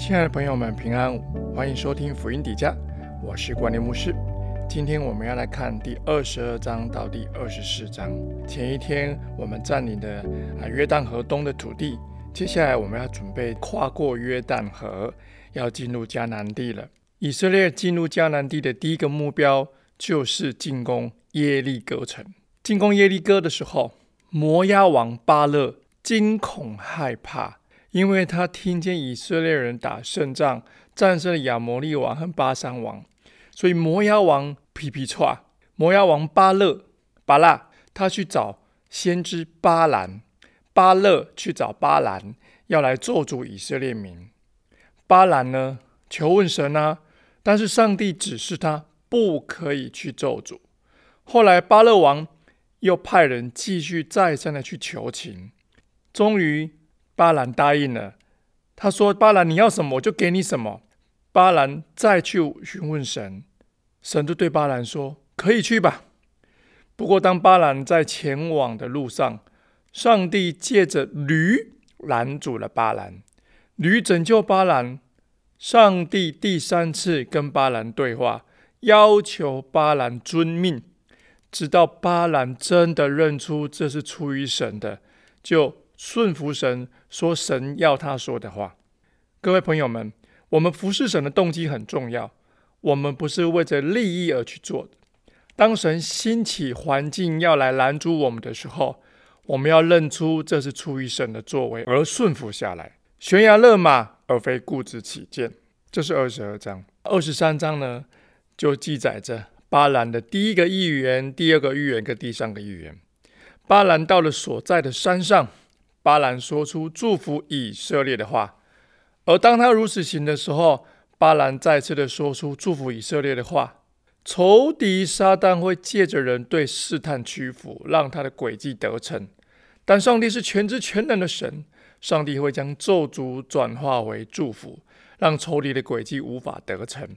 亲爱的朋友们，平安，欢迎收听福音底价，我是关念牧师。今天我们要来看第二十二章到第二十四章。前一天我们占领的啊约旦河东的土地，接下来我们要准备跨过约旦河，要进入迦南地了。以色列进入迦南地的第一个目标就是进攻耶利哥城。进攻耶利哥的时候，摩押王巴勒惊恐害怕。因为他听见以色列人打胜仗，战胜了亚摩利王和巴山王，所以摩押王皮皮错，摩押王巴勒巴拉，他去找先知巴兰，巴勒去找巴兰，要来咒诅以色列民。巴兰呢，求问神啊，但是上帝指示他不可以去咒诅。后来巴勒王又派人继续再三的去求情，终于。巴兰答应了，他说：“巴兰，你要什么，我就给你什么。”巴兰再去询问神，神就对巴兰说：“可以去吧。”不过，当巴兰在前往的路上，上帝借着驴拦住了巴兰，驴拯救巴兰。上帝第三次跟巴兰对话，要求巴兰遵命，直到巴兰真的认出这是出于神的，就。顺服神，说神要他说的话。各位朋友们，我们服侍神的动机很重要。我们不是为着利益而去做的。当神兴起环境要来拦阻我们的时候，我们要认出这是出于神的作为，而顺服下来，悬崖勒马，而非固执己见。这是二十二章。二十三章呢，就记载着巴兰的第一个预言、第二个预言跟第三个预言。巴兰到了所在的山上。巴兰说出祝福以色列的话，而当他如此行的时候，巴兰再次的说出祝福以色列的话。仇敌撒旦会借着人对试探屈服，让他的诡计得逞。但上帝是全知全能的神，上帝会将咒诅转化为祝福，让仇敌的诡计无法得逞。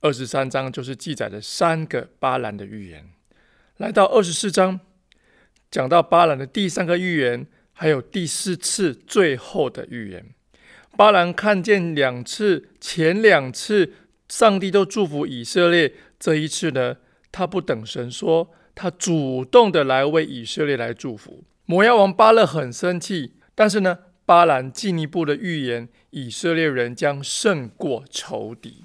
二十三章就是记载的三个巴兰的预言。来到二十四章，讲到巴兰的第三个预言。还有第四次最后的预言，巴兰看见两次，前两次上帝都祝福以色列，这一次呢，他不等神说，他主动的来为以色列来祝福。摩押王巴勒很生气，但是呢，巴兰进一步的预言，以色列人将胜过仇敌。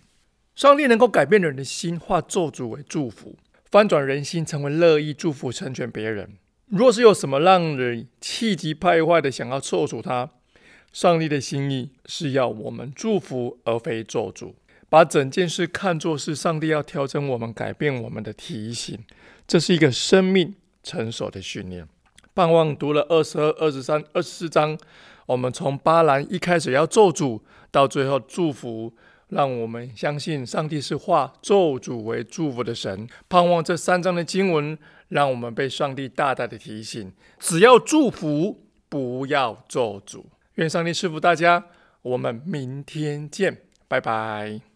上帝能够改变人的心，化咒诅为祝福，翻转人心，成为乐意祝福成全别人。若是有什么让人气急败坏的想要咒诅他，上帝的心意是要我们祝福而非咒诅，把整件事看作是上帝要调整我们、改变我们的提醒。这是一个生命成熟的训练。盼望读了二十二、二十三、二十四章，我们从巴兰一开始要咒诅，到最后祝福。让我们相信上帝是化咒诅为祝福的神。盼望这三章的经文，让我们被上帝大大的提醒：只要祝福，不要咒主。愿上帝赐福大家。我们明天见，拜拜。